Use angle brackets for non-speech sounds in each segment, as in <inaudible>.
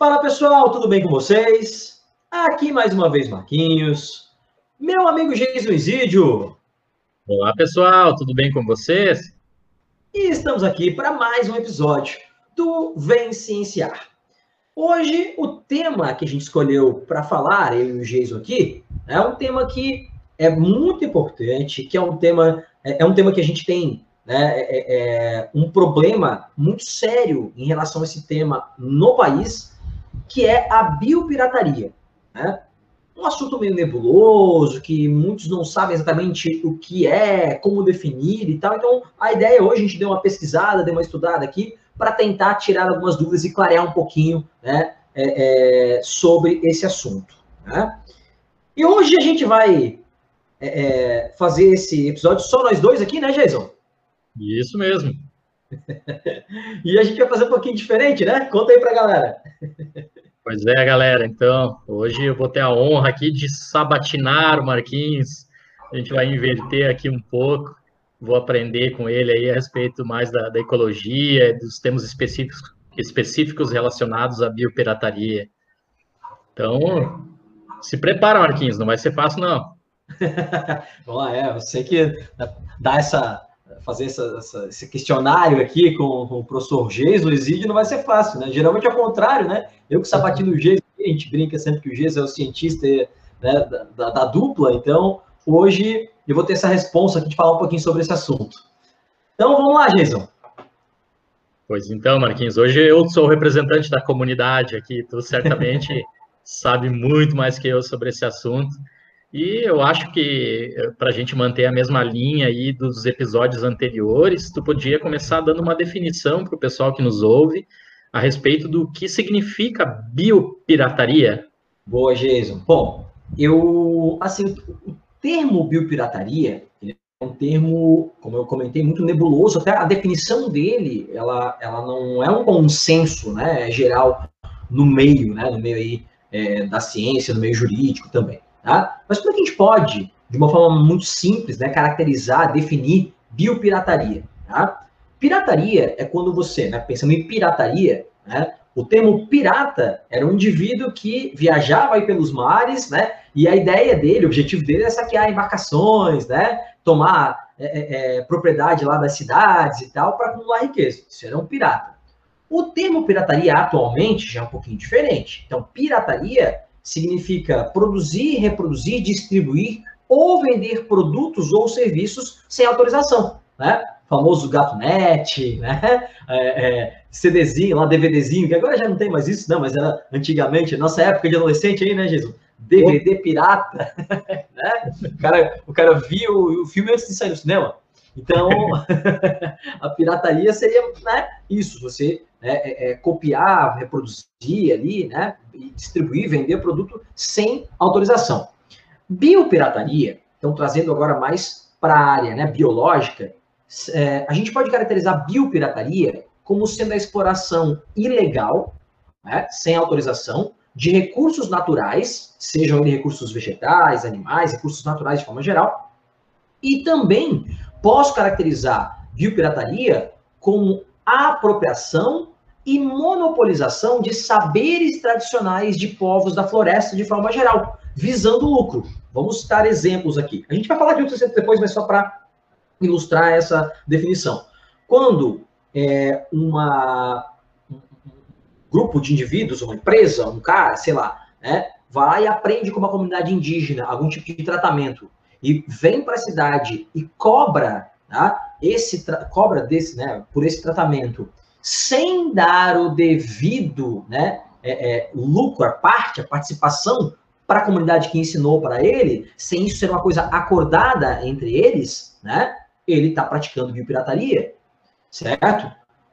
Fala pessoal, tudo bem com vocês? Aqui mais uma vez Marquinhos, meu amigo Jason Isidio. Olá pessoal, tudo bem com vocês? E estamos aqui para mais um episódio do Vem Cienciar. Hoje o tema que a gente escolheu para falar, eu e o Jason aqui, é um tema que é muito importante, que é um tema, é, é um tema que a gente tem né, é, é, é um problema muito sério em relação a esse tema no país, que é a biopirataria. Né? Um assunto meio nebuloso, que muitos não sabem exatamente o que é, como definir e tal. Então, a ideia hoje, a gente deu uma pesquisada, deu uma estudada aqui, para tentar tirar algumas dúvidas e clarear um pouquinho né, é, é, sobre esse assunto. Né? E hoje a gente vai é, é fazer esse episódio só nós dois aqui, né, Jason? Isso mesmo. <laughs> e a gente vai fazer um pouquinho diferente, né? Conta aí pra galera. <laughs> Pois é, galera. Então, hoje eu vou ter a honra aqui de sabatinar o Marquinhos. A gente vai inverter aqui um pouco. Vou aprender com ele aí a respeito mais da, da ecologia, dos temas específicos, específicos relacionados à biopirataria. Então, se prepara, Marquinhos, não vai ser fácil, não. <laughs> Vamos lá, é, eu sei que dá essa, fazer essa, essa, esse questionário aqui com, com o professor Geis, o exídio, não vai ser fácil, né? Geralmente é o contrário, né? Eu que sabatino o Geis, a gente brinca sempre que o Geis é o cientista né, da, da, da, dupla, então hoje eu vou ter essa resposta aqui de falar um pouquinho sobre esse assunto. Então vamos lá, Jason. Pois então, Marquinhos, hoje eu sou o representante da comunidade aqui, tu certamente <laughs> sabe muito mais que eu sobre esse assunto. E eu acho que eh, para a gente manter a mesma linha aí dos episódios anteriores, tu podia começar dando uma definição para o pessoal que nos ouve a respeito do que significa biopirataria. Boa, Jason. Bom, eu assim o termo biopirataria é um termo, como eu comentei, muito nebuloso. Até a definição dele, ela, ela não é um consenso, né, geral no meio, né, no meio aí é, da ciência, no meio jurídico também. Tá? Mas como é que a gente pode, de uma forma muito simples, né, caracterizar, definir biopirataria? Tá? Pirataria é quando você, né, pensando em pirataria, né, o termo pirata era um indivíduo que viajava aí pelos mares, né, e a ideia dele, o objetivo dele é saquear embarcações, né, tomar é, é, é propriedade lá das cidades e tal, para acumular riqueza. Isso era um pirata. O termo pirataria atualmente já é um pouquinho diferente. Então, pirataria significa produzir, reproduzir, distribuir ou vender produtos ou serviços sem autorização, né? O famoso gato net, né? É, é, CDzinho, lá DVDzinho, que agora já não tem mais isso, não, mas era antigamente, nossa época de adolescente aí, né, Jesus? DVD pirata, <laughs> né? O cara, o cara viu o filme antes de sair no cinema. Então, <laughs> a pirataria seria né, isso, você né, é, é, copiar, reproduzir ali, né, e distribuir, vender produto sem autorização. Biopirataria, então trazendo agora mais para a área né, biológica, é, a gente pode caracterizar biopirataria como sendo a exploração ilegal, né, sem autorização, de recursos naturais, sejam recursos vegetais, animais, recursos naturais de forma geral, e também posso caracterizar biopirataria como apropriação e monopolização de saberes tradicionais de povos da floresta de forma geral, visando lucro. Vamos citar exemplos aqui. A gente vai falar de outros exemplos depois, mas só para ilustrar essa definição. Quando é, uma, um grupo de indivíduos, uma empresa, um cara, sei lá, né, vai e aprende com uma comunidade indígena algum tipo de tratamento e vem para a cidade e cobra, tá, esse cobra desse, né, por esse tratamento sem dar o devido né, é, é, lucro, a parte, a participação para a comunidade que ensinou para ele, sem isso ser uma coisa acordada entre eles, né, ele está praticando biopirataria, certo?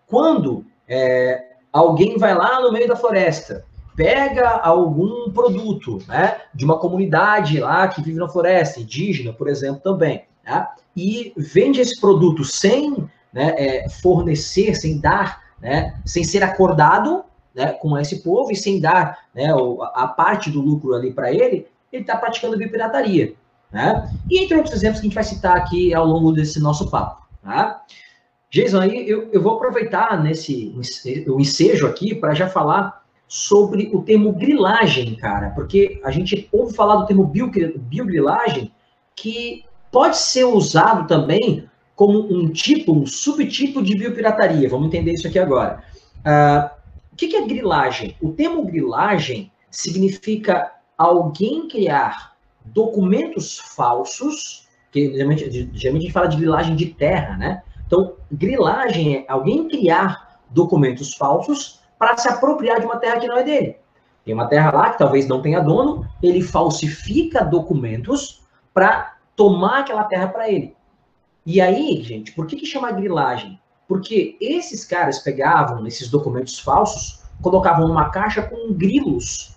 Quando é, alguém vai lá no meio da floresta, pega algum produto né, de uma comunidade lá que vive na floresta, indígena, por exemplo, também, tá? e vende esse produto sem né, é, fornecer, sem dar, né, sem ser acordado né, com esse povo e sem dar né, a parte do lucro ali para ele, ele está praticando biopirataria. Né? E entre outros exemplos que a gente vai citar aqui ao longo desse nosso papo. Tá? Jason, aí eu, eu vou aproveitar nesse o ensejo aqui para já falar sobre o termo grilagem, cara, porque a gente ouve falar do termo biogrilagem, que pode ser usado também como um tipo, um subtipo de biopirataria. Vamos entender isso aqui agora. Uh, o que é grilagem? O termo grilagem significa alguém criar documentos falsos, que geralmente, geralmente a gente fala de grilagem de terra, né? Então, grilagem é alguém criar documentos falsos para se apropriar de uma terra que não é dele. Tem uma terra lá que talvez não tenha dono, ele falsifica documentos para tomar aquela terra para ele. E aí, gente, por que, que chama grilagem? Porque esses caras pegavam esses documentos falsos, colocavam numa caixa com grilos.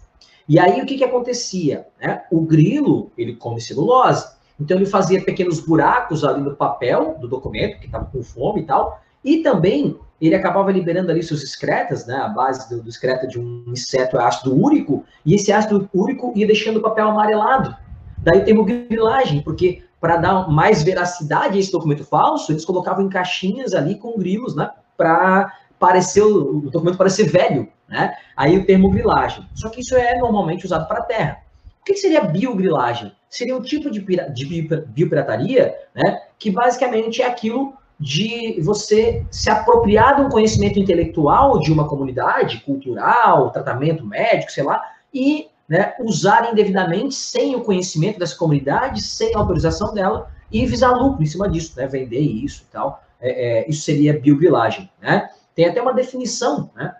E aí o que, que acontecia? Né? O grilo, ele come celulose. Então ele fazia pequenos buracos ali no papel do documento, que estava com fome e tal, e também ele acabava liberando ali seus excretas, né? A base do, do excreta de um inseto é ácido úrico, e esse ácido úrico ia deixando o papel amarelado. Daí tem o grilagem, porque para dar mais veracidade a esse documento falso, eles colocavam em caixinhas ali com grilos, né? Para parecer o, documento parecer velho, né? Aí o termo grilagem. Só que isso é normalmente usado para terra. O que seria biogrilagem? Seria um tipo de, de biopirataria, né? Que basicamente é aquilo de você se apropriar de um conhecimento intelectual de uma comunidade cultural, tratamento médico, sei lá, e né, usar indevidamente, sem o conhecimento dessa comunidade, sem a autorização dela, e visar lucro em cima disso, né, vender isso e tal. É, é, isso seria biogrilagem. Né? Tem até uma definição né,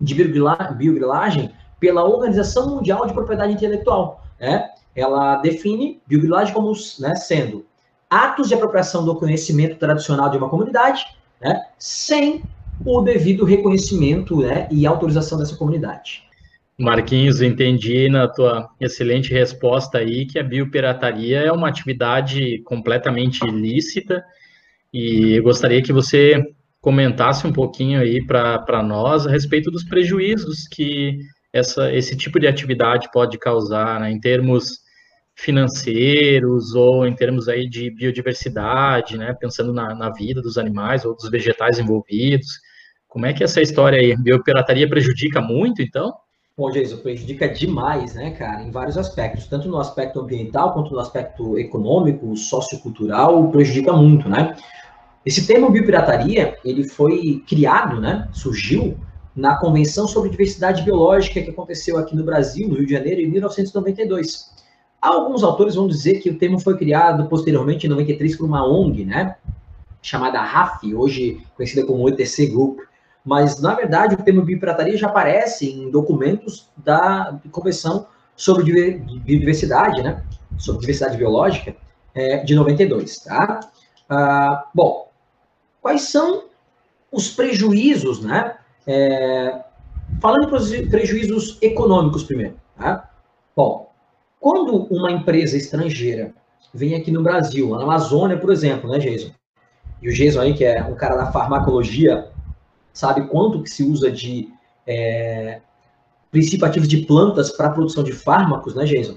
de biogrilagem pela Organização Mundial de Propriedade Intelectual. Né? Ela define biogrilagem como né, sendo atos de apropriação do conhecimento tradicional de uma comunidade, né, sem o devido reconhecimento né, e autorização dessa comunidade. Marquinhos, entendi na tua excelente resposta aí que a biopirataria é uma atividade completamente ilícita e eu gostaria que você comentasse um pouquinho aí para nós a respeito dos prejuízos que essa, esse tipo de atividade pode causar né, em termos financeiros ou em termos aí de biodiversidade, né, pensando na, na vida dos animais ou dos vegetais envolvidos. Como é que essa história aí, biopirataria prejudica muito, então? Bom, Jason, prejudica demais, né, cara, em vários aspectos, tanto no aspecto ambiental quanto no aspecto econômico, sociocultural, prejudica muito, né? Esse termo biopirataria, ele foi criado, né, surgiu na Convenção sobre Diversidade Biológica que aconteceu aqui no Brasil, no Rio de Janeiro, em 1992. Alguns autores vão dizer que o termo foi criado posteriormente, em 93, por uma ONG, né, chamada RAF, hoje conhecida como ETC Group, mas na verdade o termo biopirataria já aparece em documentos da Convenção sobre Biodiversidade, né? Sobre diversidade biológica, é, de 92, tá? Ah, bom, quais são os prejuízos, né? É, falando em prejuízos econômicos primeiro, tá? Bom, quando uma empresa estrangeira vem aqui no Brasil, na Amazônia, por exemplo, né, Jason? E o Jason aí, que é um cara da farmacologia sabe quanto que se usa de é, princípio ativo de plantas para a produção de fármacos, né, Jason?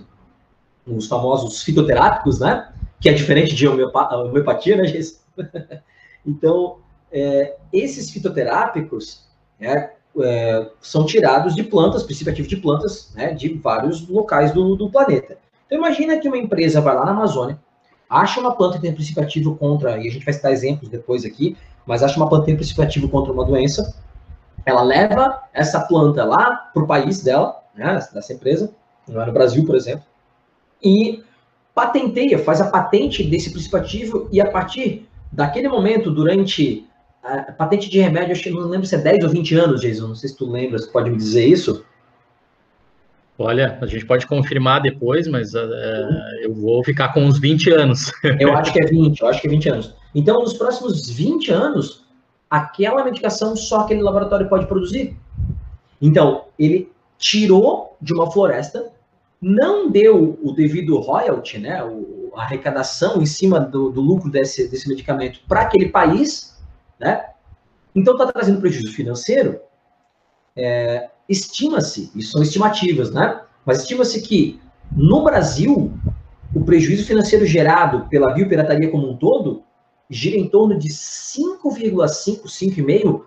Os famosos fitoterápicos, né? Que é diferente de homeopatia, né, Jason? <laughs> então, é, esses fitoterápicos é, é, são tirados de plantas, princípio ativo de plantas, né, de vários locais do, do planeta. Então, imagina que uma empresa vai lá na Amazônia, acha uma planta que tem princípio ativo contra, e a gente vai citar exemplos depois aqui, mas acha uma planta tem princípio ativo contra uma doença, ela leva essa planta lá para o país dela, né, dessa empresa, não no Brasil, por exemplo, e patenteia, faz a patente desse princípio e a partir daquele momento, durante a patente de remédio, acho que não lembro se é 10 ou 20 anos, Jason, não sei se tu lembra, você pode me dizer isso, Olha, a gente pode confirmar depois, mas uh, eu vou ficar com uns 20 anos. <laughs> eu acho que é 20, eu acho que é 20 anos. Então, nos próximos 20 anos, aquela medicação só aquele laboratório pode produzir. Então, ele tirou de uma floresta, não deu o devido royalty, né, a arrecadação em cima do, do lucro desse, desse medicamento para aquele país, né? Então, está trazendo prejuízo financeiro. É, estima-se, isso são estimativas, né? Mas estima-se que no Brasil o prejuízo financeiro gerado pela biopirataria como um todo gira em torno de 5,5, 5,5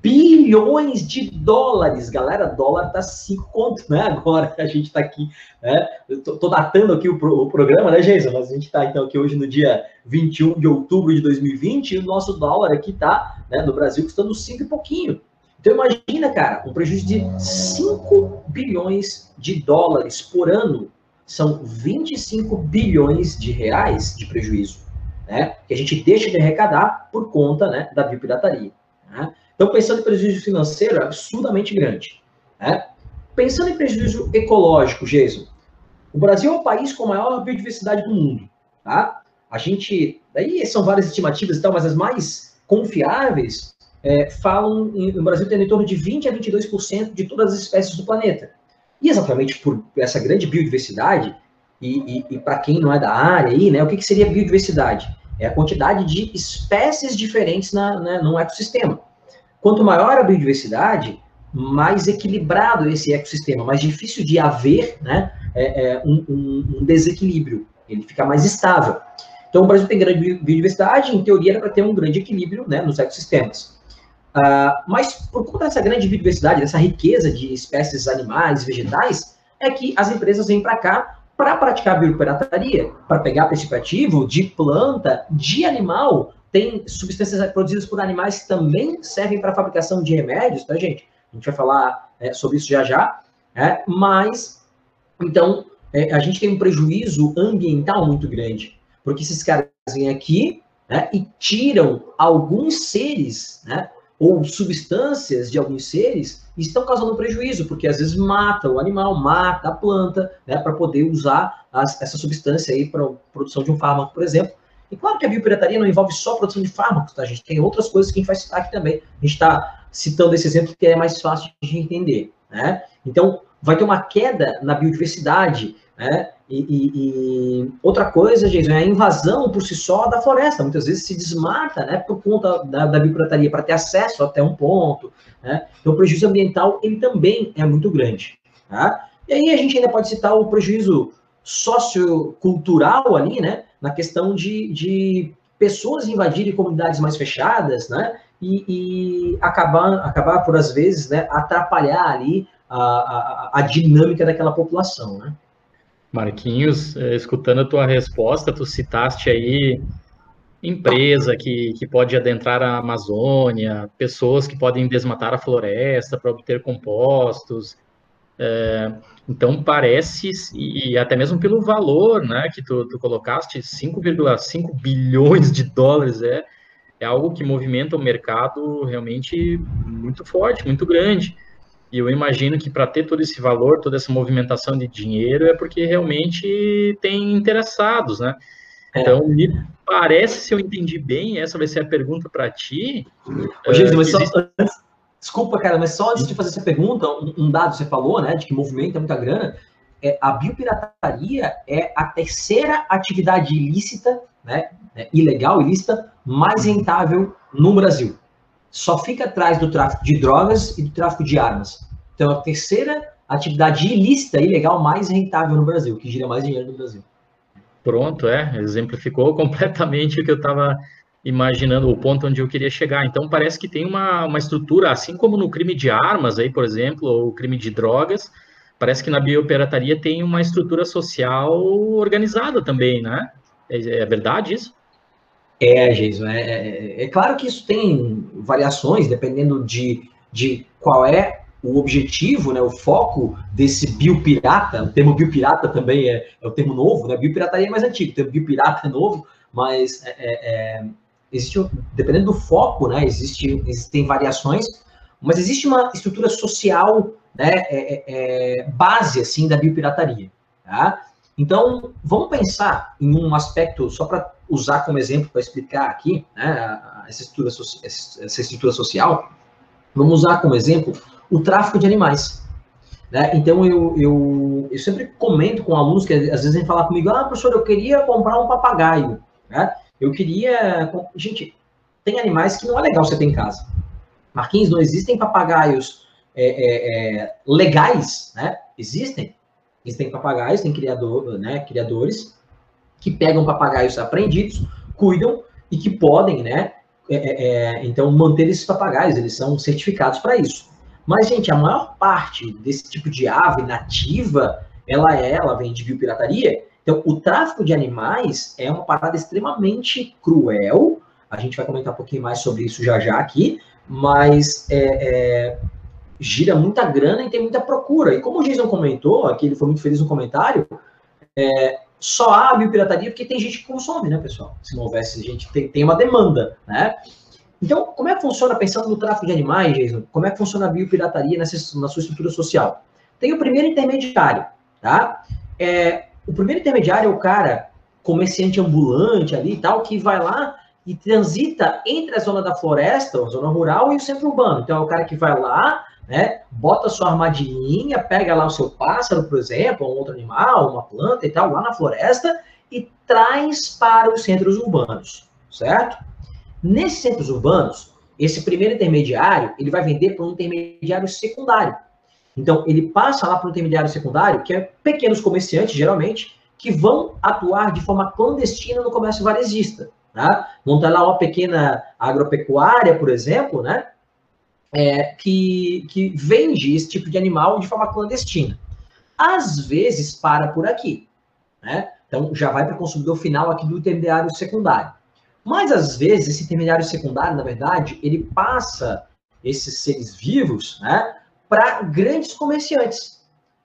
bilhões de dólares. Galera, dólar tá 5 conto, né? Agora a gente tá aqui, né? Eu tô, tô datando aqui o, pro, o, programa, né, Jason? Mas a gente tá então aqui hoje no dia 21 de outubro de 2020 e o nosso dólar aqui tá, né, no Brasil custando 5 e pouquinho. Então imagina, cara, um prejuízo de 5 bilhões de dólares por ano. São 25 bilhões de reais de prejuízo, né? Que a gente deixa de arrecadar por conta, né, da biopirataria. Né? Então, pensando em prejuízo financeiro, é absurdamente grande. Né? Pensando em prejuízo ecológico, Jason, o Brasil é o país com a maior biodiversidade do mundo. Tá? A gente, daí são várias estimativas e tal, mas as mais confiáveis é, falam em, o Brasil tem em torno de 20 a 22% de todas as espécies do planeta. E exatamente por essa grande biodiversidade, e, e, e para quem não é da área aí, né, o que, que seria biodiversidade? É a quantidade de espécies diferentes na, né, num ecossistema. Quanto maior a biodiversidade, mais equilibrado esse ecossistema, mais difícil de haver né, é, é um, um, um, desequilíbrio, ele fica mais estável. Então, o Brasil tem grande biodiversidade, em teoria era para ter um grande equilíbrio né, nos ecossistemas. Uh, mas, por conta dessa grande biodiversidade, dessa riqueza de espécies animais, vegetais, é que as empresas vêm para cá para praticar biopirataria, para pegar participativo de planta, de animal, tem substâncias produzidas por animais que também servem para fabricação de remédios, tá, gente? A gente vai falar é, sobre isso já já. É, mas, então, é, a gente tem um prejuízo ambiental muito grande, porque esses caras vêm aqui né, e tiram alguns seres, né, ou substâncias de alguns seres, estão causando prejuízo, porque às vezes mata o animal, mata a planta, né, para poder usar as, essa substância aí para produção de um fármaco, por exemplo, e claro que a biopirataria não envolve só produção de fármacos, tá, gente? Tem outras coisas que a gente vai citar aqui também. A gente está citando esse exemplo que é mais fácil de entender, né? Então, vai ter uma queda na biodiversidade, né? E, e, e, outra coisa, Jason, é a invasão por si só da floresta. Muitas vezes se desmata, né, por conta da, da para ter acesso até um ponto, né? Então, o prejuízo ambiental, ele também é muito grande, tá? E aí a gente ainda pode citar o prejuízo sociocultural ali, né? na questão de, de pessoas invadirem comunidades mais fechadas, né? E, e acabar, acabar, por às vezes, né, atrapalhar ali a, a, a dinâmica daquela população, né? Marquinhos, eh, escutando a tua resposta, tu citaste aí empresa que, que pode adentrar a Amazônia, pessoas que podem desmatar a floresta para obter compostos, é, então parece, e até mesmo pelo valor né, que tu, tu colocaste, 5,5 bilhões de dólares é, é algo que movimenta o mercado realmente muito forte, muito grande. E eu imagino que para ter todo esse valor, toda essa movimentação de dinheiro, é porque realmente tem interessados, né? É. Então, me parece, se eu entendi bem, essa vai ser a pergunta para ti. Ô, Jesus, uh, mas existe... só antes, Desculpa, cara, mas só antes de fazer essa pergunta, um, um dado você falou, né, de que movimenta muita grana, é, a biopirataria é a terceira atividade ilícita, né, é, ilegal, ilícita, mais rentável no Brasil. Só fica atrás do tráfico de drogas e do tráfico de armas. Então, a terceira atividade ilícita, ilegal, mais rentável no Brasil, que gira mais dinheiro no Brasil. Pronto, é, exemplificou <laughs> completamente o que eu estava imaginando o ponto onde eu queria chegar. Então, parece que tem uma, uma estrutura, assim como no crime de armas, aí, por exemplo, ou crime de drogas, parece que na biopirataria tem uma estrutura social organizada também, né? É, é verdade isso? É, Jason, é, é, claro que isso tem variações, dependendo de, de qual é o objetivo, né, o foco desse biopirata, o termo biopirata também é, é o termo novo, né, biopirataria é mais antigo, o termo biopirata é novo, mas é, é, é existe, dependendo do foco, né, existe, existem variações, mas existe uma estrutura social, né, é, base, assim, da biopirataria, tá? Então, vamos pensar em um aspecto, só para usar como exemplo para explicar aqui, né, essa estrutura, essa estrutura social, vamos usar como exemplo o tráfico de animais. Né? Então, eu, eu, eu sempre comento com alunos que às vezes vêm falar comigo, ah, professor, eu queria comprar um papagaio. Né? Eu queria. Gente, tem animais que não é legal você ter em casa. Marquinhos, não existem papagaios é, é, é, legais, né? Existem. Existem papagaios, tem criador, né, criadores que pegam papagaios apreendidos, cuidam e que podem, né, é, é, é, então manter esses papagaios, eles são certificados para isso. Mas, gente, a maior parte desse tipo de ave nativa, ela é, ela vem de biopirataria. Então, o tráfico de animais é uma parada extremamente cruel. A gente vai comentar um pouquinho mais sobre isso já já aqui, mas é, é, gira muita grana e tem muita procura. E como o Jason comentou, aqui ele foi muito feliz no comentário, é, só há biopirataria porque tem gente que consome, né, pessoal? Se não houvesse gente, tem, tem uma demanda, né? Então, como é que funciona, pensando no tráfico de animais, Jason, como é que funciona a biopirataria nessa, na sua estrutura social? Tem o primeiro intermediário, tá? É, o primeiro intermediário é o cara, comerciante ambulante ali e tal, que vai lá e transita entre a zona da floresta, a zona rural, e o centro urbano. Então, é o cara que vai lá, né, bota sua armadilhinha, pega lá o seu pássaro, por exemplo, ou um outro animal, uma planta e tal, lá na floresta, e traz para os centros urbanos, certo? Nesses centros urbanos, esse primeiro intermediário, ele vai vender para um intermediário secundário. Então, ele passa lá para um intermediário secundário, que é pequenos comerciantes, geralmente, que vão atuar de forma clandestina no comércio varejista. Tá? Ter lá uma pequena agropecuária, por exemplo, né? É, que, que vende esse tipo de animal de forma clandestina. Às vezes para por aqui. Né? Então, já vai para o consumidor final aqui do intermediário secundário. Mas às vezes esse intermediário secundário, na verdade, ele passa esses seres vivos, né, para grandes comerciantes,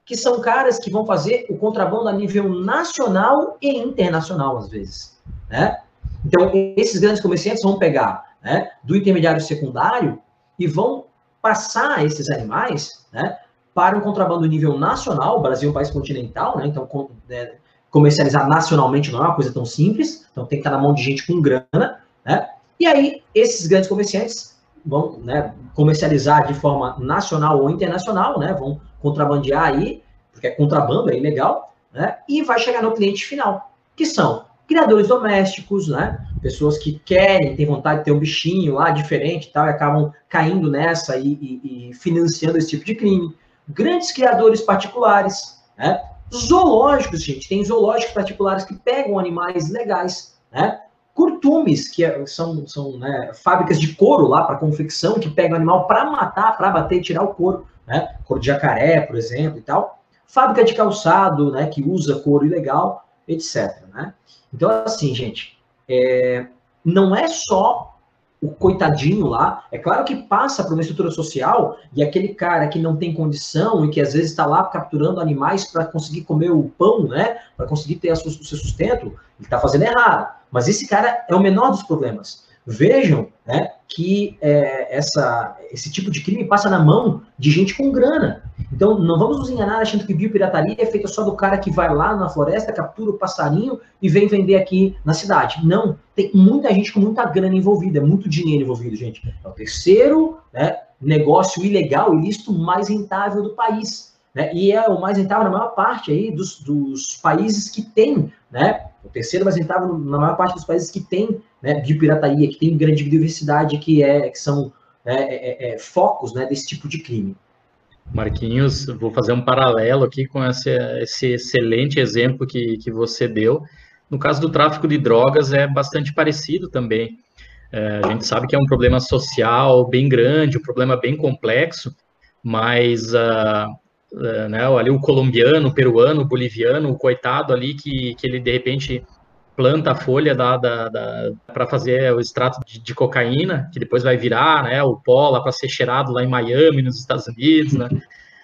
que são caras que vão fazer o contrabando a nível nacional e internacional às vezes, né? Então esses grandes comerciantes vão pegar, né, do intermediário secundário e vão passar esses animais, né, para um contrabando nível nacional. Brasil é um país continental, né? Então né, comercializar nacionalmente não é uma coisa tão simples, então tem que estar na mão de gente com grana, né? E aí, esses grandes comerciantes vão né, comercializar de forma nacional ou internacional, né? Vão contrabandear aí, porque é contrabando, é ilegal, né? E vai chegar no cliente final, que são criadores domésticos, né? Pessoas que querem, têm vontade de ter um bichinho lá diferente e tal, e acabam caindo nessa e, e, e financiando esse tipo de crime. Grandes criadores particulares, né? Zoológicos, gente, tem zoológicos particulares que pegam animais legais, né? Curtumes, que é, são, são né, fábricas de couro lá para confecção, que pegam animal para matar, para bater e tirar o couro, né? Couro de jacaré, por exemplo, e tal. Fábrica de calçado, né, que usa couro ilegal, etc. Né? Então, assim, gente, é, não é só o coitadinho lá, é claro que passa por uma estrutura social e aquele cara que não tem condição e que às vezes está lá capturando animais para conseguir comer o pão, né, para conseguir ter o seu sustento, ele está fazendo errado. Mas esse cara é o menor dos problemas. Vejam né, que é, essa, esse tipo de crime passa na mão de gente com grana. Então, não vamos nos enganar achando que biopirataria é feita só do cara que vai lá na floresta, captura o passarinho e vem vender aqui na cidade. Não, tem muita gente com muita grana envolvida, muito dinheiro envolvido, gente. É o terceiro né, negócio ilegal, ilícito mais rentável do país. Né? E é o mais rentável na maior parte aí dos, dos países que tem, né? O terceiro mais rentável na maior parte dos países que tem né, biopirataria, que tem grande diversidade, que, é, que são né, é, é, é, focos né, desse tipo de crime. Marquinhos, vou fazer um paralelo aqui com esse, esse excelente exemplo que, que você deu. No caso do tráfico de drogas, é bastante parecido também. É, a gente sabe que é um problema social bem grande, um problema bem complexo, mas uh, né, ali o colombiano, o peruano, o boliviano, o coitado ali que, que ele de repente planta a folha da, da, da para fazer o extrato de, de, cocaína, que depois vai virar né, o pó lá para ser cheirado lá em Miami, nos Estados Unidos, né,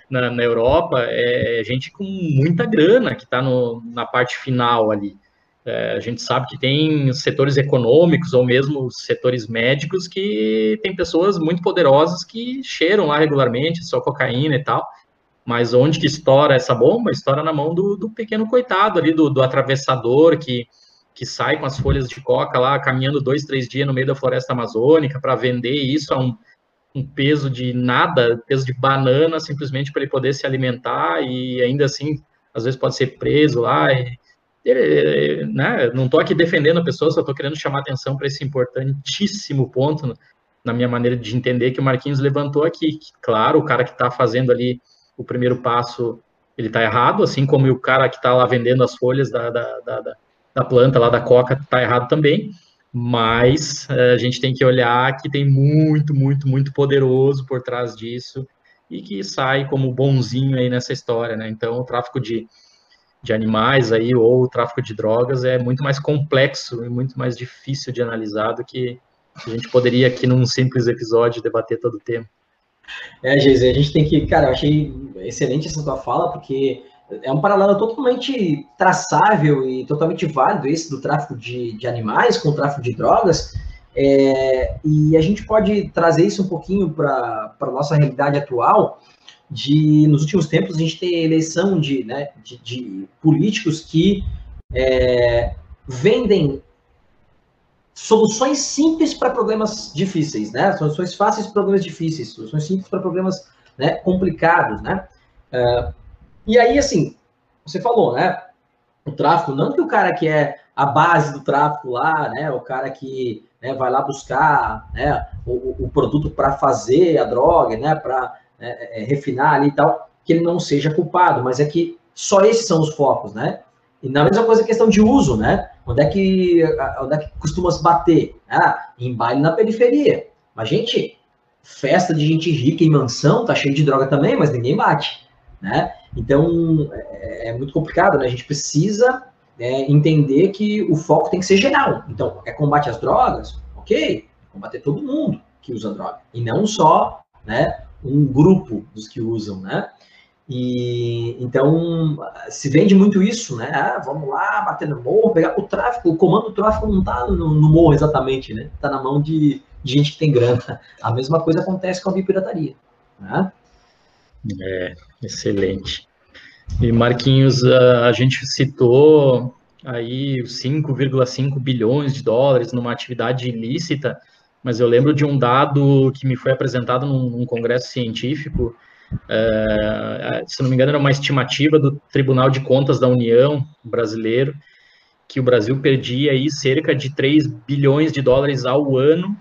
na, na, Europa, é, é gente com muita grana que está na parte final ali. É, a gente sabe que tem setores econômicos ou mesmo setores médicos que tem pessoas muito poderosas que cheiram lá regularmente só cocaína e tal. Mas onde que estoura essa bomba? Estoura na mão do, do pequeno coitado ali, do, do atravessador que que sai com as folhas de coca lá, caminhando dois, três dias no meio da floresta amazônica para vender isso a um, um, peso de nada, peso de banana, simplesmente para ele poder se alimentar e ainda assim, às vezes pode ser preso lá. E, ele, né, não estou aqui defendendo a pessoa, só estou querendo chamar atenção para esse importantíssimo ponto na minha maneira de entender que o Marquinhos levantou aqui. Claro, o cara que está fazendo ali o primeiro passo, ele está errado, assim como o cara que está lá vendendo as folhas da, da, da, da planta lá da coca está errado também, mas eh, a gente tem que olhar que tem muito, muito, muito poderoso por trás disso e que sai como bonzinho aí nessa história, né? Então, o tráfico de, de animais aí ou o tráfico de drogas é muito mais complexo e muito mais difícil de analisar do que a gente poderia aqui num simples episódio debater todo o tempo. É, Geise, a gente tem que, cara, eu achei excelente essa tua fala, porque é um paralelo totalmente traçável e totalmente válido esse do tráfico de, de animais com o tráfico de drogas. É, e a gente pode trazer isso um pouquinho para a nossa realidade atual, de nos últimos tempos a gente tem eleição de, né, de, de políticos que é, vendem soluções simples para problemas difíceis, né? Soluções fáceis para problemas difíceis, soluções simples para problemas né, complicados, né? Uh, e aí, assim, você falou, né? O tráfico, não que o cara que é a base do tráfico lá, né? O cara que né, vai lá buscar né, o, o produto para fazer a droga, né? Para né, é, refinar ali e tal, que ele não seja culpado, mas é que só esses são os focos, né? E na mesma coisa a questão de uso, né? Onde é que, onde é que costuma se bater? Ah, em baile na periferia. Mas, gente, festa de gente rica em mansão tá cheio de droga também, mas ninguém bate, né? Então, é, é muito complicado, né? A gente precisa é, entender que o foco tem que ser geral. Então, é combate às drogas? Ok, combater todo mundo que usa droga. E não só né, um grupo dos que usam, né? E então se vende muito isso, né? Ah, vamos lá, bater no morro, pegar o tráfico, o comando do tráfico não está no, no, morro exatamente, né? Está na mão de, de, gente que tem grana. A mesma coisa acontece com a bipirataria. Né? É, excelente. E Marquinhos, a gente citou aí 5,5 bilhões de dólares numa atividade ilícita, mas eu lembro de um dado que me foi apresentado num, num congresso científico é, se não me engano, era uma estimativa do Tribunal de Contas da União brasileiro, que o Brasil perdia aí cerca de 3 bilhões de dólares ao ano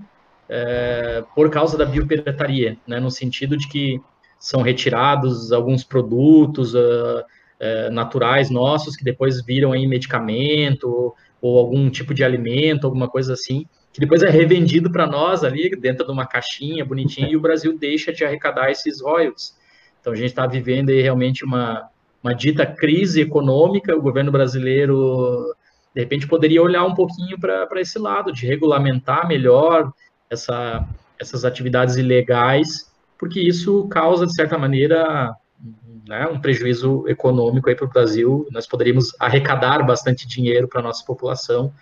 é, por causa da biopirataria, né, no sentido de que são retirados alguns produtos uh, uh, naturais nossos que depois viram em medicamento ou algum tipo de alimento, alguma coisa assim, que depois é revendido para nós ali dentro de uma caixinha bonitinha e o Brasil deixa de arrecadar esses royalties. Então, a gente está vivendo aí realmente uma, uma dita crise econômica. O governo brasileiro, de repente, poderia olhar um pouquinho para esse lado, de regulamentar melhor essa, essas atividades ilegais, porque isso causa, de certa maneira, né, um prejuízo econômico para o Brasil. Nós poderíamos arrecadar bastante dinheiro para a nossa população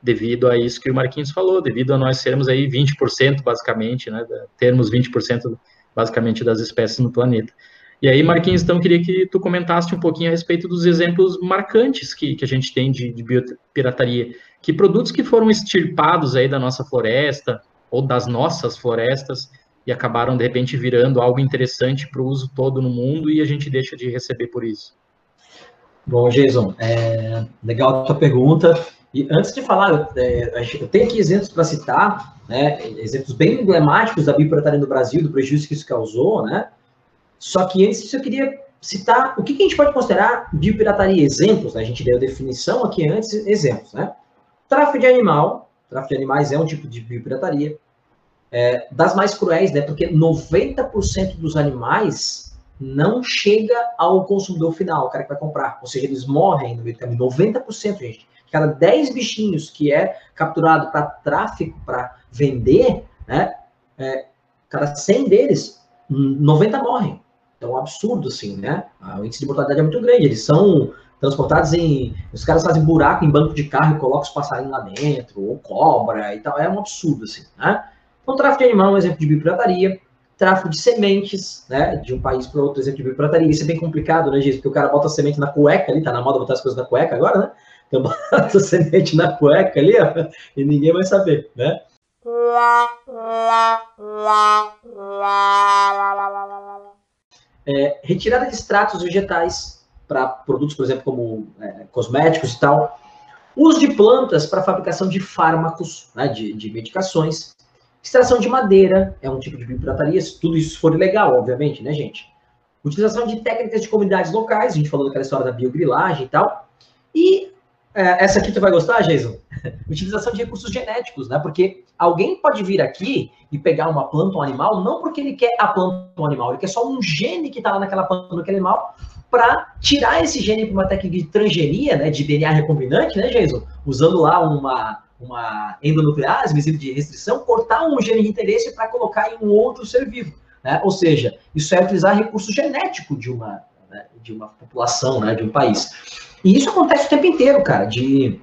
devido a isso que o Marquinhos falou, devido a nós sermos aí 20%, basicamente, né, termos 20% basicamente, das espécies no planeta. E aí, Marquinhos, então, queria que tu comentasse um pouquinho a respeito dos exemplos marcantes que, que a gente tem de, de biopirataria. Que produtos que foram extirpados aí da nossa floresta, ou das nossas florestas, e acabaram, de repente, virando algo interessante para o uso todo no mundo, e a gente deixa de receber por isso. Bom, Jason, é, legal a tua pergunta. E antes de falar, é, eu tenho aqui exemplos para citar, né, exemplos bem emblemáticos da biopirataria no Brasil, do prejuízo que isso causou, né? Só que antes eu queria citar o que, que a gente pode considerar biopirataria, exemplos, né? A gente deu a definição aqui antes, exemplos, né? Tráfico de animal, tráfico de animais é um tipo de biopirataria, é, das mais cruéis, né? Porque 90% dos animais não chega ao consumidor final, o cara que vai comprar. Ou seja, eles morrem no meio do caminho. 90%, gente cada 10 bichinhos que é capturado para tráfico, para vender, né, é, cada 100 deles, 90 morrem. Então, um absurdo, assim, né? O índice de mortalidade é muito grande. Eles são transportados em. Os caras fazem buraco em banco de carro e colocam os passarinhos lá dentro, ou cobra e tal. É um absurdo, assim, né? Então, tráfico de animal é um exemplo de biopirataria. Tráfico de sementes, né? De um país para outro, exemplo de biopirataria. Isso é bem complicado, né, gente? Porque o cara bota a semente na cueca ali, tá na moda botar as coisas na cueca agora, né? Eu boto <laughs> a semente na cueca ali, ó, e ninguém vai saber, né? É, retirada de extratos vegetais para produtos, por exemplo, como é, cosméticos e tal. Uso de plantas para fabricação de fármacos, né, de, de, medicações. Extração de madeira é um tipo de biopirataria, se tudo isso for ilegal, obviamente, né, gente? Utilização de técnicas de comunidades locais, a gente falou daquela história da biogrilagem e tal. E essa aqui tu vai gostar, Jason? <laughs> utilização de recursos genéticos, né? Porque alguém pode vir aqui e pegar uma planta ou um animal, não porque ele quer a planta ou um animal, ele quer só um gene que está lá naquela planta ou naquele animal, para tirar esse gene para uma técnica de transgenia, né? De DNA recombinante, né, Jason? Usando lá uma, uma endonuclease, mesmo de restrição, cortar um gene de interesse para colocar em um outro ser vivo. Né? Ou seja, isso é utilizar recurso genético de uma, né? de uma população, né? de um país. E isso acontece o tempo inteiro, cara, de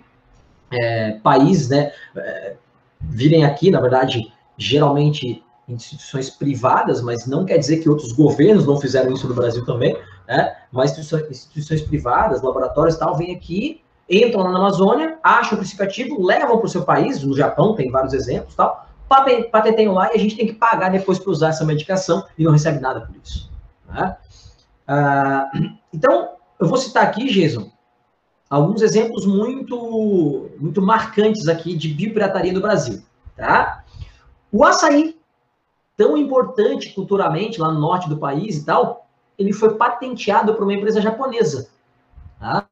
é, países, né, é, virem aqui, na verdade, geralmente instituições privadas, mas não quer dizer que outros governos não fizeram isso no Brasil também, né? Mas instituições, privadas, laboratórios e tal, vêm aqui, entram na Amazônia, acham o princípio ativo, levam para o seu país, no Japão tem vários exemplos, tal, patenteiam lá e a gente tem que pagar depois para usar essa medicação e não recebe nada por isso. Né? Ah, então, eu vou citar aqui, Jason, alguns exemplos muito, muito marcantes aqui de biopirataria no Brasil. Tá? O açaí, tão importante culturalmente lá no norte do país e tal, ele foi patenteado por uma empresa japonesa. Tá?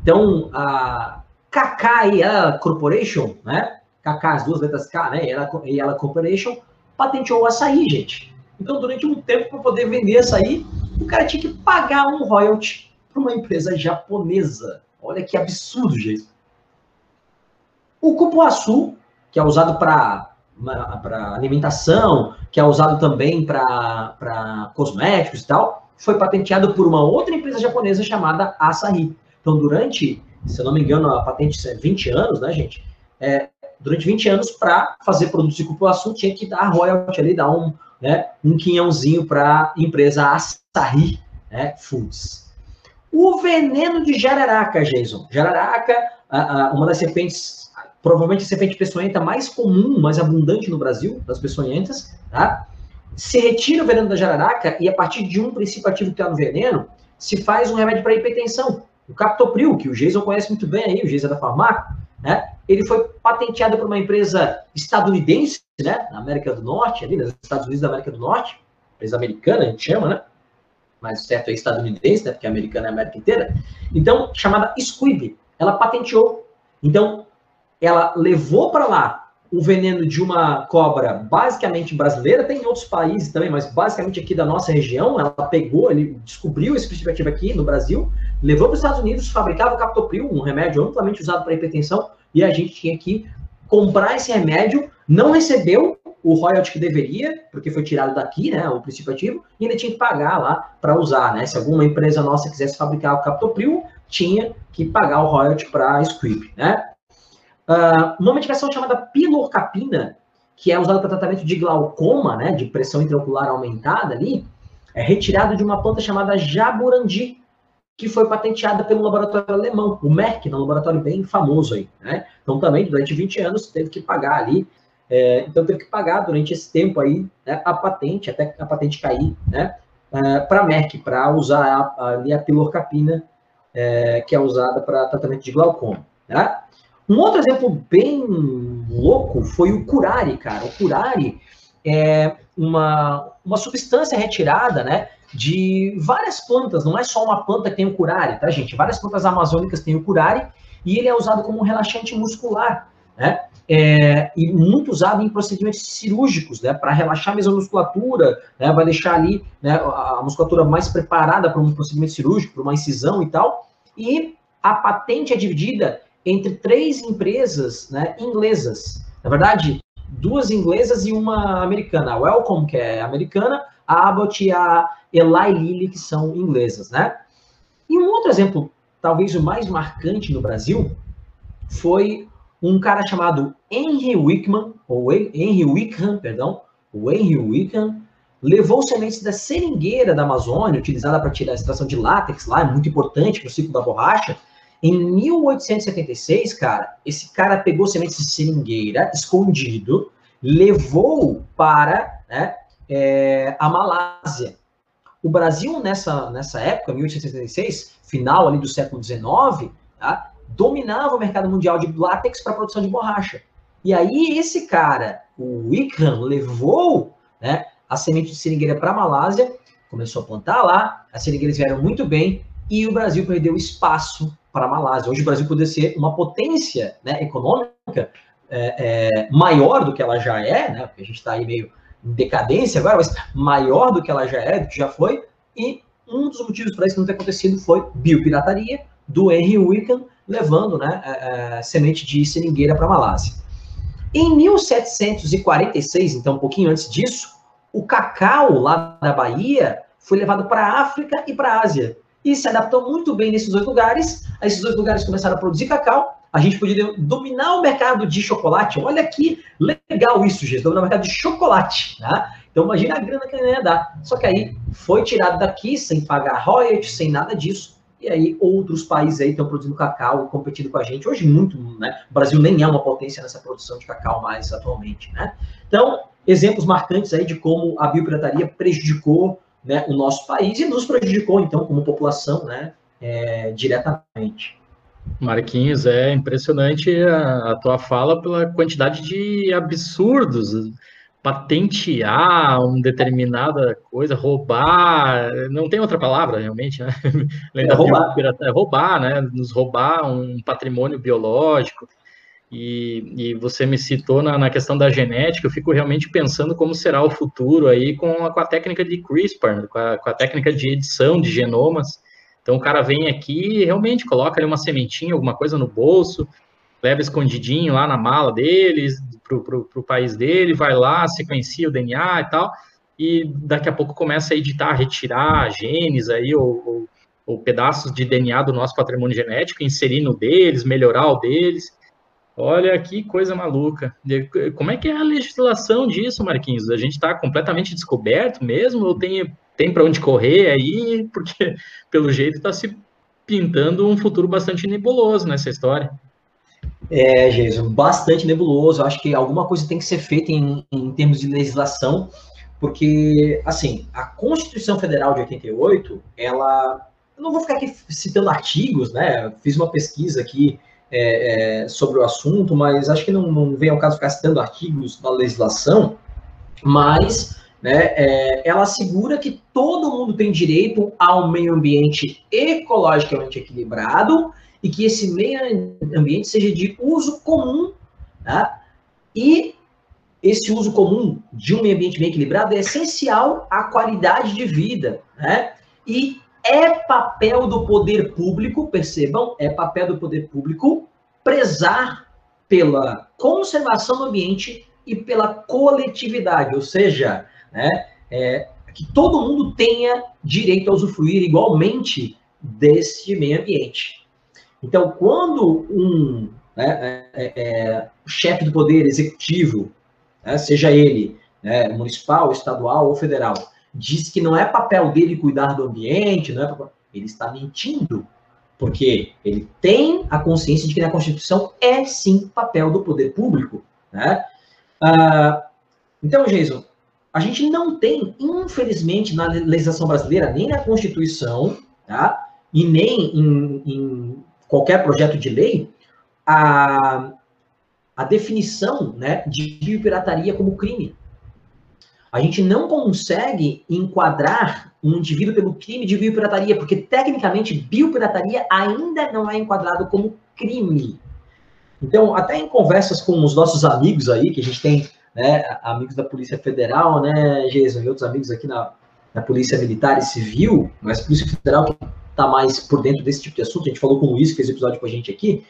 Então, a Kakai Corporation, né? Kaká, as duas letras K, né? E ela Corporation patenteou o açaí, gente. Então, durante um tempo, para poder vender açaí, o cara tinha que pagar um royalty para uma empresa japonesa. Olha que absurdo, gente. O cupuaçu, que é usado para alimentação, que é usado também para cosméticos e tal, foi patenteado por uma outra empresa japonesa chamada Asahi. Então, durante, se eu não me engano, a patente é 20 anos, né, gente? É, durante 20 anos, para fazer produtos de cupuaçu, tinha que dar royalty ali, dar um, né, um quinhãozinho para a empresa Asahi né, Foods. O veneno de jararaca, Jason. Jararaca, uma das serpentes, provavelmente a serpente peçonhenta mais comum, mais abundante no Brasil, das peçonhentas, tá? Se retira o veneno da jararaca e a partir de um princípio ativo que está no veneno, se faz um remédio para hipertensão. O captopril, que o Jason conhece muito bem aí, o Jason é da Farmaco, né? Ele foi patenteado por uma empresa estadunidense, né? Na América do Norte, ali nos Estados Unidos da América do Norte, empresa americana, a gente chama, né? Mas certo é estadunidense, né, porque americana é a América inteira. Então, chamada Squib, ela patenteou. Então, ela levou para lá o veneno de uma cobra basicamente brasileira, tem em outros países também, mas basicamente aqui da nossa região, ela pegou, ele descobriu esse princípio ativo aqui no Brasil, levou para os Estados Unidos, fabricava o captopril, um remédio amplamente usado para hipertensão, e a gente tinha que comprar esse remédio, não recebeu o royalty que deveria, porque foi tirado daqui, né, o princípio ativo, e ainda tinha que pagar lá para usar, né? Se alguma empresa nossa quisesse fabricar o captopril, tinha que pagar o royalty para a Scrip, né? Uh, uma medicação chamada pilorcapina, que é usada para tratamento de glaucoma, né, de pressão intraocular aumentada ali, é retirado de uma planta chamada jaburandi, que foi patenteada pelo laboratório alemão, o Merck, um laboratório bem famoso aí, né? Então também durante 20 anos teve que pagar ali é, então teve que pagar durante esse tempo aí né, a patente, até a patente cair, né, é, para a Merck, para usar a, ali a pilorcapina, é, que é usada para tratamento de glaucoma. Né? Um outro exemplo bem louco foi o curare, cara. O curare é uma, uma substância retirada, né, de várias plantas, não é só uma planta que tem o curare, tá, gente? Várias plantas amazônicas têm o curare e ele é usado como um relaxante muscular, né? É, e muito usado em procedimentos cirúrgicos, né, para relaxar a musculatura, né, vai deixar ali né, a musculatura mais preparada para um procedimento cirúrgico, para uma incisão e tal. E a patente é dividida entre três empresas né, inglesas. Na verdade, duas inglesas e uma americana. A Wellcome, que é americana, a Abbott e a Eli Lilly, que são inglesas, né? E um outro exemplo, talvez o mais marcante no Brasil, foi um cara chamado Henry Wickman, ou Henry Wickham, perdão, o Henry Wickham, levou sementes da seringueira da Amazônia, utilizada para tirar a extração de látex lá, é muito importante para o ciclo da borracha. Em 1876, cara, esse cara pegou sementes de seringueira, escondido, levou para né, é, a Malásia. O Brasil, nessa, nessa época, 1876, final ali do século XIX, tá, dominava o mercado mundial de látex para produção de borracha. E aí esse cara, o Wickham, levou né, a semente de seringueira para a Malásia, começou a plantar lá, as seringueiras vieram muito bem, e o Brasil perdeu espaço para a Malásia. Hoje o Brasil poderia ser uma potência né, econômica é, é, maior do que ela já é, né, porque a gente está aí meio em decadência agora, mas maior do que ela já é, do que já foi, e um dos motivos para isso não ter acontecido foi biopirataria do Henry Wickham, levando né, é, é semente de seringueira para a Malásia. Em 1746, então um pouquinho antes disso, o cacau lá da Bahia foi levado para a África e para a Ásia. E se adaptou muito bem nesses dois lugares. Esses dois lugares começaram a produzir cacau. A gente podia dominar o mercado de chocolate. Olha que legal isso, gente. Dominar o mercado de chocolate. Tá? Então imagina a grana que ele ia dar. Só que aí foi tirado daqui sem pagar royalties, sem nada disso. E aí outros países aí estão produzindo cacau, competindo com a gente. Hoje muito, né? O Brasil nem é uma potência nessa produção de cacau mais atualmente, né? Então, exemplos marcantes aí de como a biopirataria prejudicou né, o nosso país e nos prejudicou, então, como população, né, é, diretamente. Marquinhos, é impressionante a, a, tua fala pela quantidade de absurdos, patentear uma determinada coisa, roubar, não tem outra palavra realmente, né? <laughs> É roubar. É roubar, né? Nos roubar um patrimônio biológico. E, e você me citou na, na, questão da genética, eu fico realmente pensando como será o futuro aí com a, com a técnica de CRISPR, com a, com a, técnica de edição de genomas. Então o cara vem aqui e realmente coloca ali uma sementinha, alguma coisa no bolso, leva escondidinho lá na mala deles, para o país dele, vai lá, sequencia o DNA e tal, e daqui a pouco começa a editar, retirar genes aí, ou, ou, ou pedaços de DNA do nosso patrimônio genético, inserir no deles, melhorar o deles. Olha que coisa maluca. Como é que é a legislação disso, Marquinhos? A gente está completamente descoberto mesmo ou tem, tem para onde correr aí? Porque, pelo jeito, está se pintando um futuro bastante nebuloso nessa história. É, Jesus, bastante nebuloso. Acho que alguma coisa tem que ser feita em, em termos de legislação, porque, assim, a Constituição Federal de 88, ela. Eu não vou ficar aqui citando artigos, né? Fiz uma pesquisa aqui é, é, sobre o assunto, mas acho que não, não vem ao caso ficar citando artigos da legislação, mas né, é, ela assegura que todo mundo tem direito ao meio ambiente ecologicamente equilibrado e que esse meio ambiente seja de uso comum, tá? e esse uso comum de um meio ambiente bem equilibrado é essencial à qualidade de vida, né? E é papel do poder público, percebam, é papel do poder público prezar pela conservação do ambiente e pela coletividade, ou seja, né, é, que todo mundo tenha direito a usufruir igualmente desse meio ambiente. Então, quando um né, é, é, é chefe do poder executivo, né, seja ele né, municipal, estadual ou federal, diz que não é papel dele cuidar do ambiente, não é papel... ele está mentindo, porque ele tem a consciência de que na Constituição é sim papel do poder público. Né? Ah, então, Jason, a gente não tem, infelizmente, na legislação brasileira, nem na Constituição, tá? e nem em, em qualquer projeto de lei, a, a definição né, de biopirataria como crime a gente não consegue enquadrar um indivíduo pelo crime de biopirataria, porque tecnicamente biopirataria ainda não é enquadrado como crime. Então, até em conversas com os nossos amigos aí, que a gente tem, né, amigos da Polícia Federal, né, Jason, e outros amigos aqui na, na Polícia Militar e Civil, mas Polícia Federal está mais por dentro desse tipo de assunto, a gente falou com o Luiz, que fez episódio com a gente aqui,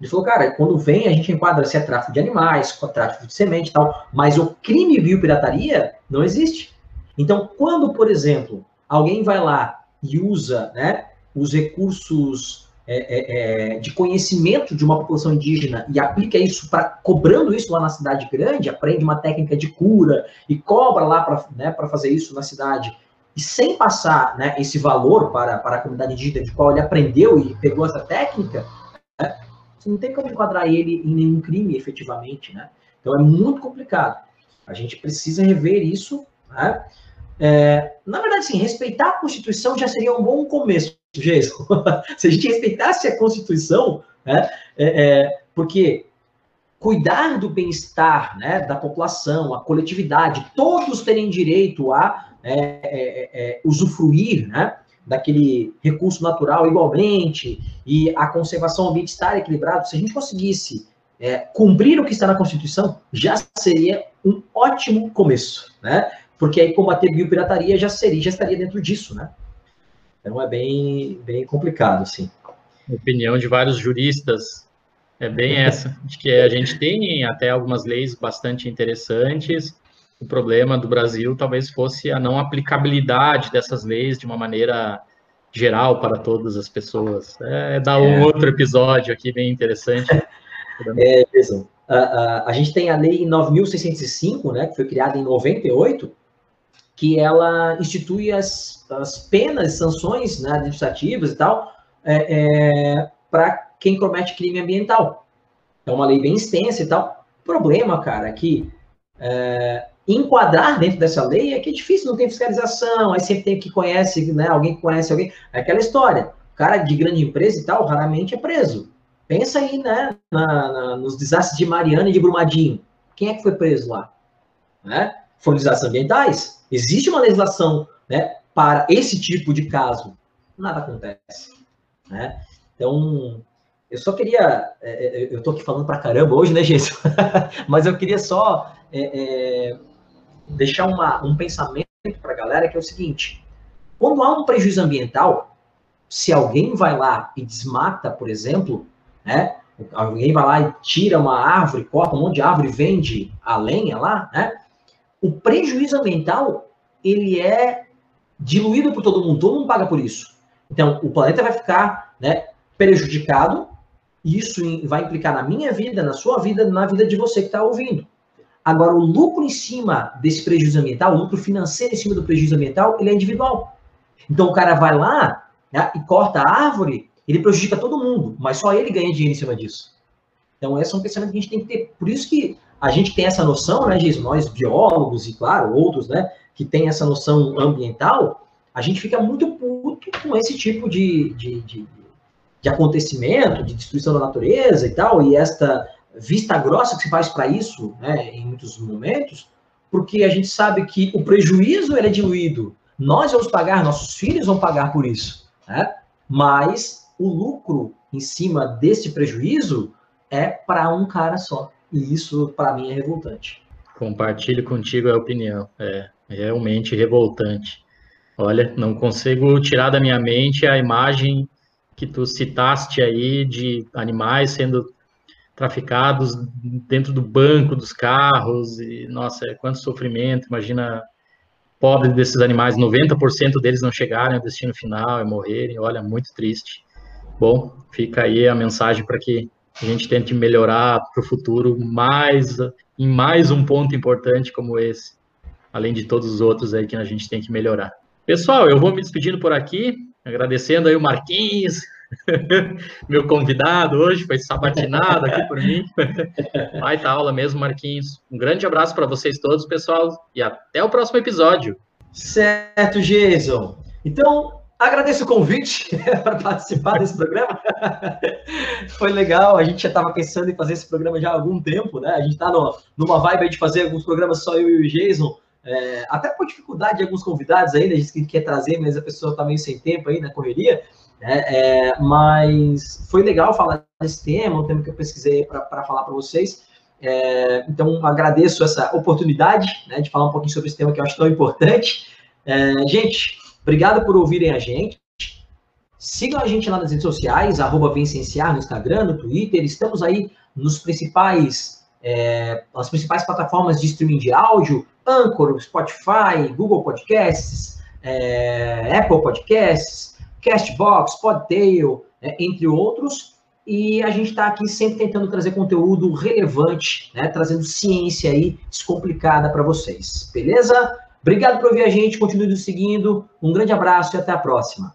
ele falou, cara, quando vem, a gente enquadra se é tráfico de animais, tráfico de semente e tal, mas o crime biopirataria não existe. Então, quando, por exemplo, alguém vai lá e usa né, os recursos é, é, é de conhecimento de uma população indígena e aplica isso para cobrando isso lá na cidade grande, aprende uma técnica de cura e cobra lá para né, fazer isso na cidade, e sem passar né, esse valor para, para a comunidade indígena de qual ele aprendeu e pegou essa técnica, né, você não tem como enquadrar ele em nenhum crime, efetivamente, né? Então é muito complicado. A gente precisa rever isso, né? É, na verdade, sim, respeitar a Constituição já seria um bom começo, Jason. <laughs> Se a gente respeitasse a Constituição, né? É, é, porque cuidar do bem-estar né, da população, a coletividade, todos terem direito a é, é, é, usufruir né, daquele recurso natural igualmente e a conservação ambiental estar equilibrado, se a gente conseguisse é, cumprir o que está na Constituição, já seria um ótimo começo, né? Porque aí combater biopirataria já seria, já estaria dentro disso, né? Então é bem, bem complicado, assim. Opinião de vários juristas é bem essa, de que a gente tem até algumas leis bastante interessantes. O problema do Brasil talvez fosse a não aplicabilidade dessas leis de uma maneira geral para todas as pessoas. É dar um é. outro episódio aqui bem interessante. <laughs> É, Jason. A, a, a, gente tem a Lei 9.605, né, que foi criada em 98, que ela institui as, as penas sanções né, administrativas e tal é, é, para quem comete crime ambiental. É uma lei bem extensa e tal. O problema, cara, é que é, enquadrar dentro dessa lei é que é difícil, não tem fiscalização, aí sempre tem que conhece, né, alguém que conhece alguém. É aquela história. O cara de grande empresa e tal, raramente é preso. Pensa aí, né, na, na, nos desastres de Mariana e de Brumadinho. Quem é que foi preso lá? Né? Foram desastres ambientais? Existe uma legislação né, para esse tipo de caso? Nada acontece. Né? Então, eu só queria. É, é eu estou aqui falando para caramba hoje, né, gente? <laughs> Mas eu queria só é, é, deixar uma, um pensamento para a galera que é o seguinte: quando há um prejuízo ambiental, se alguém vai lá e desmata, por exemplo, né? Alguém vai lá e tira uma árvore, corta um monte de árvore, vende a lenha lá, né? O prejuízo ambiental, ele é diluído por todo mundo, todo mundo paga por isso. Então, o planeta vai ficar né, prejudicado, isso vai implicar na minha vida, na sua vida, na vida de você que está ouvindo. Agora, o lucro em cima desse prejuízo ambiental, o lucro financeiro em cima do prejuízo ambiental, ele é individual. Então, o cara vai lá né, e corta a árvore, ele prejudica todo mundo, mas só ele ganha dinheiro em cima disso. Então, esse é um pensamento que a gente tem que ter. Por isso que a gente tem essa noção, né, Giz, nós biólogos e, claro, outros, né, que tem essa noção ambiental, a gente fica muito puto com esse tipo de, de, de, de acontecimento, de destruição da natureza e tal, e esta vista grossa que se faz para isso, né, em muitos momentos, porque a gente sabe que o prejuízo ele é diluído. Nós vamos pagar, nossos filhos vão pagar por isso, né? Mas o lucro em cima desse prejuízo é para um cara só. E isso, para mim, é revoltante. Compartilho contigo a opinião. É realmente revoltante. Olha, não consigo tirar da minha mente a imagem que tu citaste aí de animais sendo traficados dentro do banco dos carros e nossa, quanto sofrimento, imagina pobre desses animais, 90% deles não chegarem ao destino final e morrerem, olha, muito triste. Bom, fica aí a mensagem para que a gente tente melhorar para o futuro mais em mais um ponto importante como esse, além de todos os outros aí que a gente tem que melhorar. Pessoal, eu vou me despedindo por aqui, agradecendo aí o Marquinhos, <laughs> meu convidado hoje, foi sabatinado aqui por mim. <laughs> Vai tá aula mesmo, Marquinhos. Um grande abraço para vocês todos, pessoal, e até o próximo episódio. Certo, Jason. Então, Agradeço o convite <laughs> para participar desse programa. Foi legal, a gente já estava pensando em fazer esse programa já há algum tempo, né? A gente está numa vibe de fazer alguns programas só eu e o Jason, é, até por dificuldade de alguns convidados ainda, a gente quer trazer, mas a pessoa está meio sem tempo aí na correria. Né? É, mas foi legal falar desse tema, um tema que eu pesquisei para falar para vocês. É, então, agradeço essa oportunidade né, de falar um pouquinho sobre esse tema que eu acho tão importante. É, gente, Obrigado por ouvirem a gente. Sigam a gente lá nas redes sociais, arroba no Instagram, no Twitter. Estamos aí nos principais, é, nas principais plataformas de streaming de áudio, Anchor, Spotify, Google Podcasts, é, Apple Podcasts, Castbox, Podtail, é, entre outros. E a gente está aqui sempre tentando trazer conteúdo relevante, né, trazendo ciência aí descomplicada para vocês. Beleza? Obrigado por ouvir a gente, continue nos seguindo. Um grande abraço e até a próxima.